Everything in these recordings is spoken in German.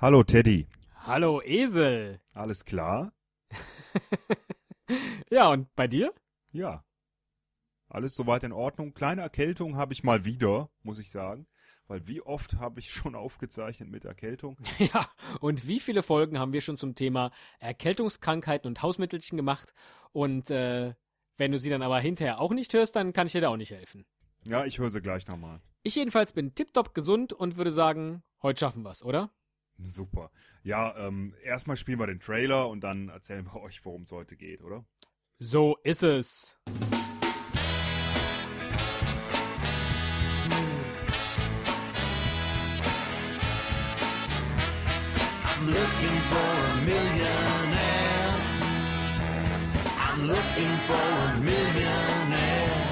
Hallo Teddy. Hallo Esel. Alles klar? ja, und bei dir? Ja. Alles soweit in Ordnung. Kleine Erkältung habe ich mal wieder, muss ich sagen. Weil wie oft habe ich schon aufgezeichnet mit Erkältung? Ja, und wie viele Folgen haben wir schon zum Thema Erkältungskrankheiten und Hausmittelchen gemacht? Und äh, wenn du sie dann aber hinterher auch nicht hörst, dann kann ich dir da auch nicht helfen. Ja, ich höre sie gleich nochmal. Ich jedenfalls bin tiptop gesund und würde sagen, heute schaffen wir's, oder? Super. Ja, ähm, erstmal spielen wir den Trailer und dann erzählen wir euch, worum es heute geht, oder? So ist es. I'm looking for a millionaire. I'm looking for a millionaire.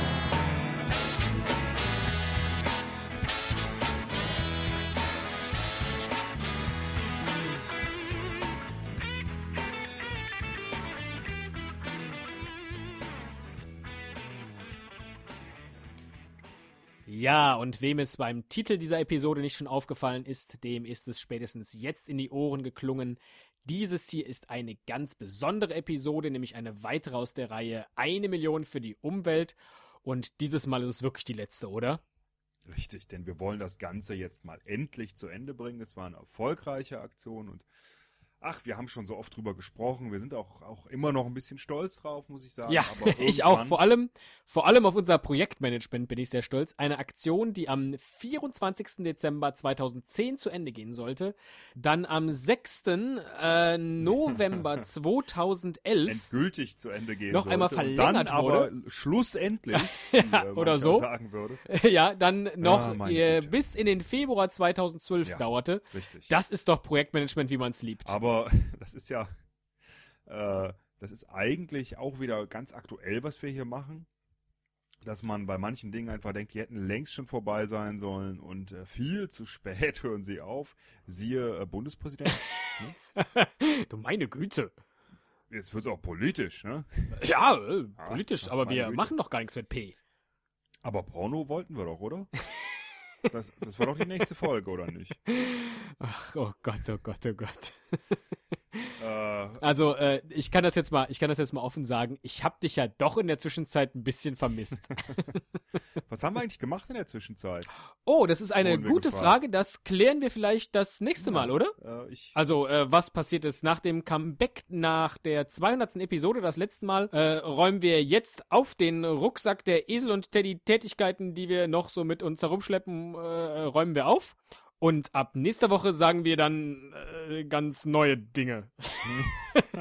Ja, und wem es beim Titel dieser Episode nicht schon aufgefallen ist, dem ist es spätestens jetzt in die Ohren geklungen. Dieses hier ist eine ganz besondere Episode, nämlich eine weitere aus der Reihe Eine Million für die Umwelt. Und dieses Mal ist es wirklich die letzte, oder? Richtig, denn wir wollen das Ganze jetzt mal endlich zu Ende bringen. Es war eine erfolgreiche Aktion und ach, wir haben schon so oft drüber gesprochen. Wir sind auch, auch immer noch ein bisschen stolz drauf, muss ich sagen. Ja, Aber ich auch. Vor allem, vor allem auf unser Projektmanagement bin ich sehr stolz. Eine Aktion, die am 24. Dezember 2010 zu Ende gehen sollte, dann am 6. Äh, November 2011 endgültig zu Ende gehen Noch sollte. einmal verlängert dann aber wurde. schlussendlich, Ja, wie, äh, oder so. sagen würde. ja, dann noch Ah, äh, bis in den Februar 2012 Ja. dauerte. Richtig. Das ist doch Projektmanagement, wie man es liebt. Aber das ist ja, äh, das ist eigentlich auch wieder ganz aktuell, was wir hier machen. Dass man bei manchen Dingen einfach denkt, die hätten längst schon vorbei sein sollen und äh, viel zu spät hören sie auf. Siehe äh, Bundespräsident. du meine Güte. Jetzt wird's auch politisch, ne? Ja, äh, politisch, ach, aber wir Güte. machen doch gar nichts mit P. Aber Porno wollten wir doch, oder? Das, das war doch die nächste Folge, oder nicht? Ach, oh Gott, oh Gott, oh Gott. Äh, Also, äh, ich kann das jetzt mal, ich kann das jetzt mal offen sagen. Ich habe dich ja doch in der Zwischenzeit ein bisschen vermisst. was haben wir eigentlich gemacht in der Zwischenzeit? Oh, das ist eine gute gefragt. Frage. Das klären wir vielleicht das nächste Mal, oder? Äh, Also, äh, was passiert ist nach dem Comeback nach der 200. Episode, das letzte Mal, äh, räumen wir jetzt auf den Rucksack der Esel und Teddy Tätigkeiten, die wir noch so mit uns herumschleppen, äh, räumen wir auf. Und ab nächster Woche sagen wir dann äh, ganz neue Dinge.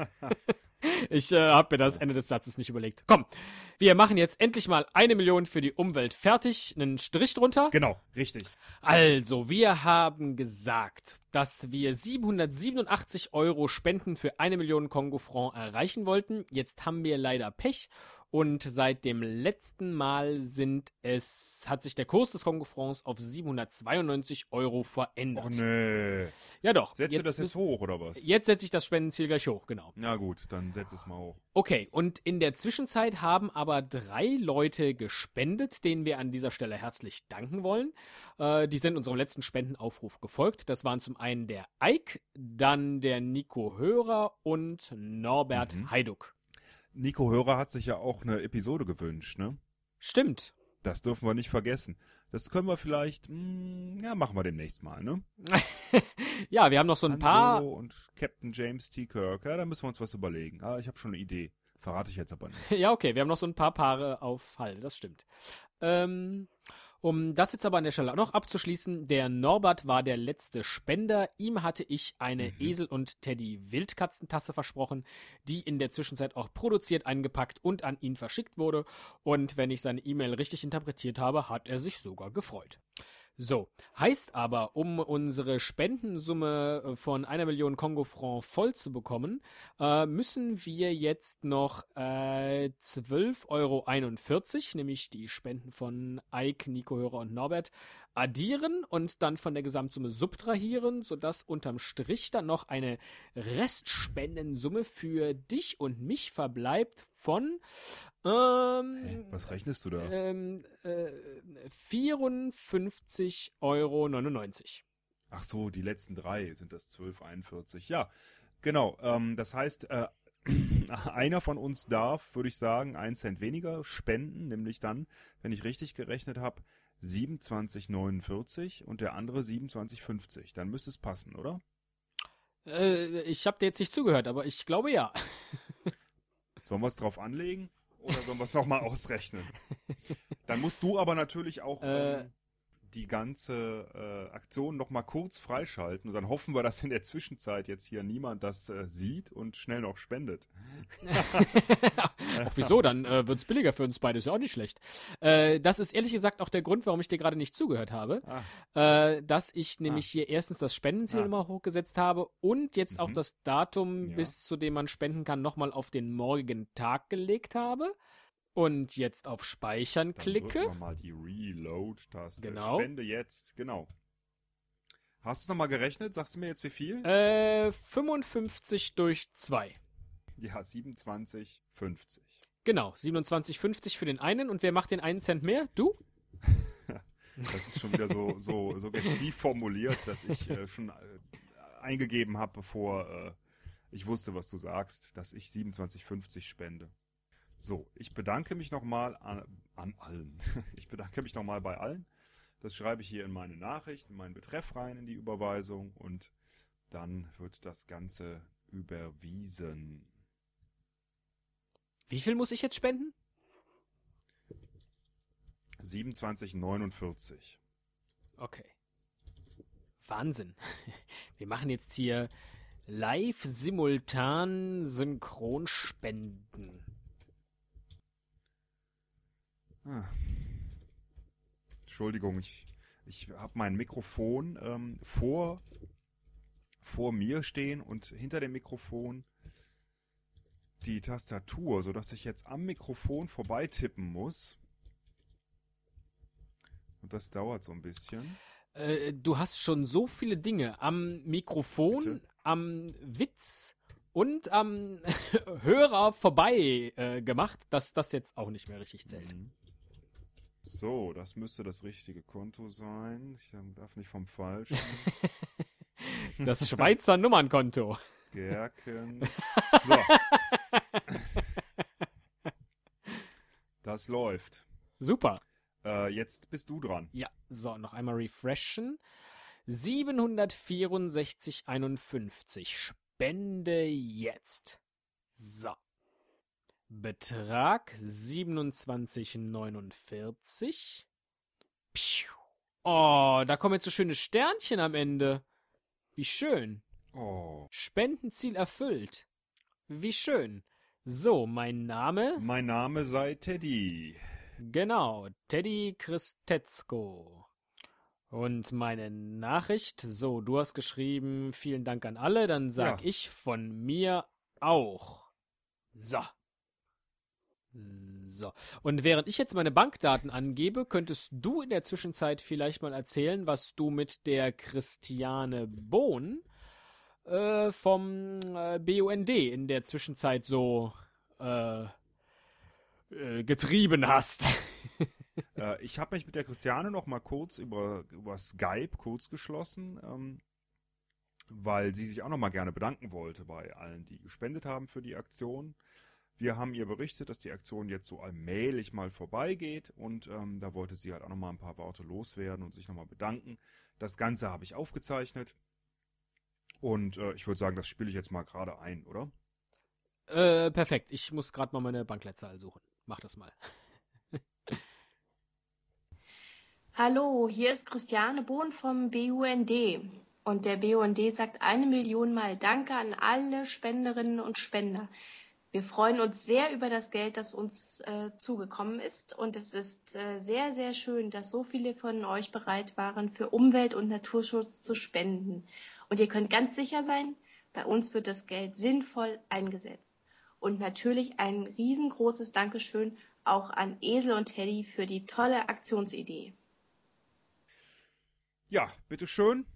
ich äh, habe mir das Ende des Satzes nicht überlegt. Komm, wir machen jetzt endlich mal eine Million für die Umwelt fertig, einen Strich drunter. genau, richtig. Also, wir haben gesagt, dass wir 787 Euro Spenden für eine Million Kongo-Franc erreichen wollten. Jetzt haben wir leider Pech und seit dem letzten Mal sind es, hat sich der Kurs des Kongo-Francs auf 792 Euro verändert. Oh nee. Ja doch. Setzt du das jetzt hoch, oder was? Jetzt setze ich das Spendenziel gleich hoch, genau. Na gut, dann setz es mal hoch. Okay, und in der Zwischenzeit haben aber drei Leute gespendet, denen wir an dieser Stelle herzlich danken wollen. Äh, die sind unserem letzten Spendenaufruf gefolgt. Das waren zum einen der Ike, dann der Nico Hörer und Norbert Mhm. Heiduck. Nico Hörer hat sich ja auch eine Episode gewünscht, ne? Stimmt. Das dürfen wir nicht vergessen. Das können wir vielleicht, mh, ja, machen wir demnächst mal, ne? Ja, wir haben noch so ein Han paar. Solo und Captain James T. Kirk, ja, da müssen wir uns was überlegen. Ah, ich habe schon eine Idee. Verrate ich jetzt aber nicht. Ja, okay, wir haben noch so ein paar Paare auf Halde, das stimmt. Ähm, um das jetzt aber an der Stelle auch noch abzuschließen, der Norbert war der letzte Spender. Ihm hatte ich eine Mhm. Esel- und Teddy-Wildkatzentasse versprochen, die in der Zwischenzeit auch produziert, eingepackt und an ihn verschickt wurde. Und wenn ich seine E-Mail richtig interpretiert habe, hat er sich sogar gefreut. So, heißt aber, um unsere Spendensumme äh, von einer Million Kongo-Franc voll zu bekommen, äh, müssen wir jetzt noch äh, 12,41 Euro, nämlich die Spenden von Ike, Nico Hörer und Norbert, addieren und dann von der Gesamtsumme subtrahieren, sodass unterm Strich dann noch eine Restspendensumme für dich und mich verbleibt von ähm, Hä, was rechnest du da? ähm, äh, 54,99 Euro. Ach so, die letzten drei sind das 1241. Ja, genau. Ähm, das heißt, äh, einer von uns darf, würde ich sagen, einen Cent weniger spenden, nämlich dann, wenn ich richtig gerechnet habe, 27,49 und der andere 27,50. Dann müsste es passen, oder? Äh, ich habe dir jetzt nicht zugehört, aber ich glaube ja. Sollen wir es drauf anlegen oder sollen wir es nochmal ausrechnen? Dann musst du aber natürlich auch Äh. ähm, die ganze äh, Aktion nochmal kurz freischalten und dann hoffen wir, dass in der Zwischenzeit jetzt hier niemand das äh, sieht und schnell noch spendet. Ach, wieso? Dann äh, wird's billiger für uns beide, ist ja auch nicht schlecht. Äh, das ist ehrlich gesagt auch der Grund, warum ich dir gerade nicht zugehört habe. Ah, Äh, dass ich nämlich hier erstens das Spendenziel Ah. immer hochgesetzt habe und jetzt auch Mhm. das Datum, Ja. bis zu dem man spenden kann, nochmal auf den morgigen Tag gelegt habe. Und jetzt auf Speichern dann klicke. drücken wir mal die Reload-Taste. Genau. Spende jetzt, genau. Hast du es nochmal gerechnet? Sagst du mir jetzt wie viel? Äh, 55 durch 2. Ja, 27,50. Genau, 27,50 für den einen. Und wer macht den einen Cent mehr? Du? Das ist schon wieder so, so suggestiv formuliert, dass ich äh, schon äh, eingegeben habe, bevor äh, ich wusste, was du sagst, dass ich 27,50 spende. So, ich bedanke mich nochmal an, an allen. Ich bedanke mich nochmal bei allen. Das schreibe ich hier in meine Nachricht, in meinen Betreff rein, in die Überweisung und dann wird das Ganze überwiesen. Wie viel muss ich jetzt spenden? 27,49. Okay. Wahnsinn. Wir machen jetzt hier live simultan Synchronspenden. Ah. Entschuldigung, ich, ich habe mein Mikrofon ähm, vor, vor mir stehen und hinter dem Mikrofon die Tastatur, sodass ich jetzt am Mikrofon vorbeitippen muss. Und das dauert so ein bisschen. Äh, du hast schon so viele Dinge am Mikrofon, Bitte? am Witz und am Hörer vorbei äh, gemacht, dass das jetzt auch nicht mehr richtig zählt. Mhm. So, das müsste das richtige Konto sein. Ich ähm, darf nicht vom falschen. Das Schweizer Nummernkonto. Gerkens. So. Das läuft. Super. Äh, jetzt bist du dran. Ja, so, noch einmal refreshen. 764,51. Spende jetzt. So. Betrag 27,49. Piu. Oh, da kommen jetzt so schöne Sternchen am Ende. Wie schön. Oh. Spendenziel erfüllt. Wie schön. So, mein Name? Mein Name sei Teddy. Genau, Teddy Christetzko. Und meine Nachricht, so, du hast geschrieben, vielen Dank an alle, dann sag Ja. ich von mir auch. So. So. Und während ich jetzt meine Bankdaten angebe, könntest du in der Zwischenzeit vielleicht mal erzählen, was du mit der Christiane Bohn äh, vom äh, BUND in der Zwischenzeit so äh, äh, getrieben hast. Äh, ich habe mich mit der Christiane noch mal kurz über, über Skype kurz geschlossen, ähm, weil sie sich auch noch mal gerne bedanken wollte bei allen, die gespendet haben für die Aktion. Wir haben ihr berichtet, dass die Aktion jetzt so allmählich mal vorbeigeht und ähm, da wollte sie halt auch noch mal ein paar Worte loswerden und sich noch mal bedanken. Das Ganze habe ich aufgezeichnet und äh, ich würde sagen, das spiele ich jetzt mal gerade ein, oder? Äh, perfekt. Ich muss gerade mal meine Bankleitzahl suchen. Mach das mal. Hallo, hier ist Christiane Bohn vom BUND. Und der BUND sagt eine Million Mal Danke an alle Spenderinnen und Spender. Wir freuen uns sehr über das Geld, das uns äh, zugekommen ist. Und es ist äh, sehr, sehr schön, dass so viele von euch bereit waren, für Umwelt- und Naturschutz zu spenden. Und ihr könnt ganz sicher sein, bei uns wird das Geld sinnvoll eingesetzt. Und natürlich ein riesengroßes Dankeschön auch an Esel und Teddy für die tolle Aktionsidee. Ja, bitteschön.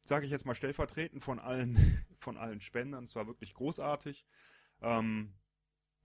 Sage ich jetzt mal stellvertretend von allen, von allen Spendern. Es war wirklich großartig. Ähm,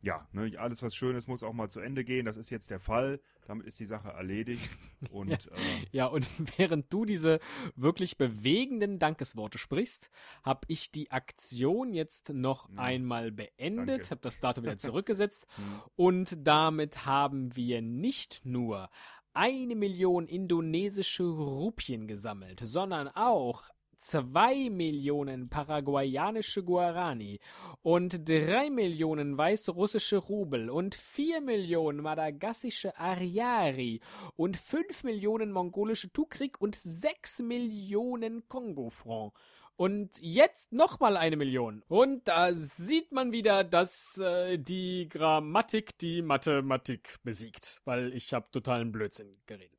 ja, ne, alles was Schönes muss auch mal zu Ende gehen. Das ist jetzt der Fall. Damit ist die Sache erledigt. Und äh, Ja, und während du diese wirklich bewegenden Dankesworte sprichst, habe ich die Aktion jetzt noch Ja. einmal beendet, habe das Datum wieder zurückgesetzt hm, und damit haben wir nicht nur eine Million indonesische Rupien gesammelt, sondern auch zwei Millionen paraguayanische Guarani und drei Millionen weißrussische Rubel und vier Millionen madagassische Ariari und fünf Millionen mongolische Tukrik und sechs Millionen Kongo-Franc. Und jetzt nochmal eine Million. Und da sieht man wieder, dass äh, die Grammatik die Mathematik besiegt. Weil ich habe totalen Blödsinn geredet.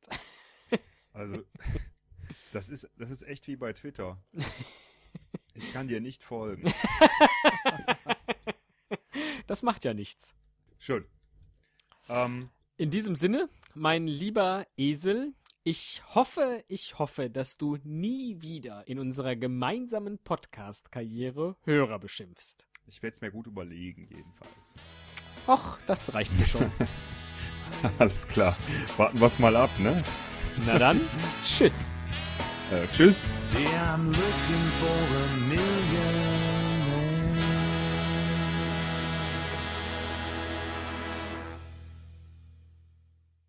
also, das ist, das ist echt wie bei Twitter. Ich kann dir nicht folgen. Das macht ja nichts. Schön. Ähm, In diesem Sinne, mein lieber Esel, ich hoffe, ich hoffe, dass du nie wieder in unserer gemeinsamen Podcast-Karriere Hörer beschimpfst. ich werde es mir gut überlegen, jedenfalls. Och, das reicht mir schon. Alles klar. Warten wir's mal ab, ne? Na dann, tschüss. Äh, tschüss. Yeah,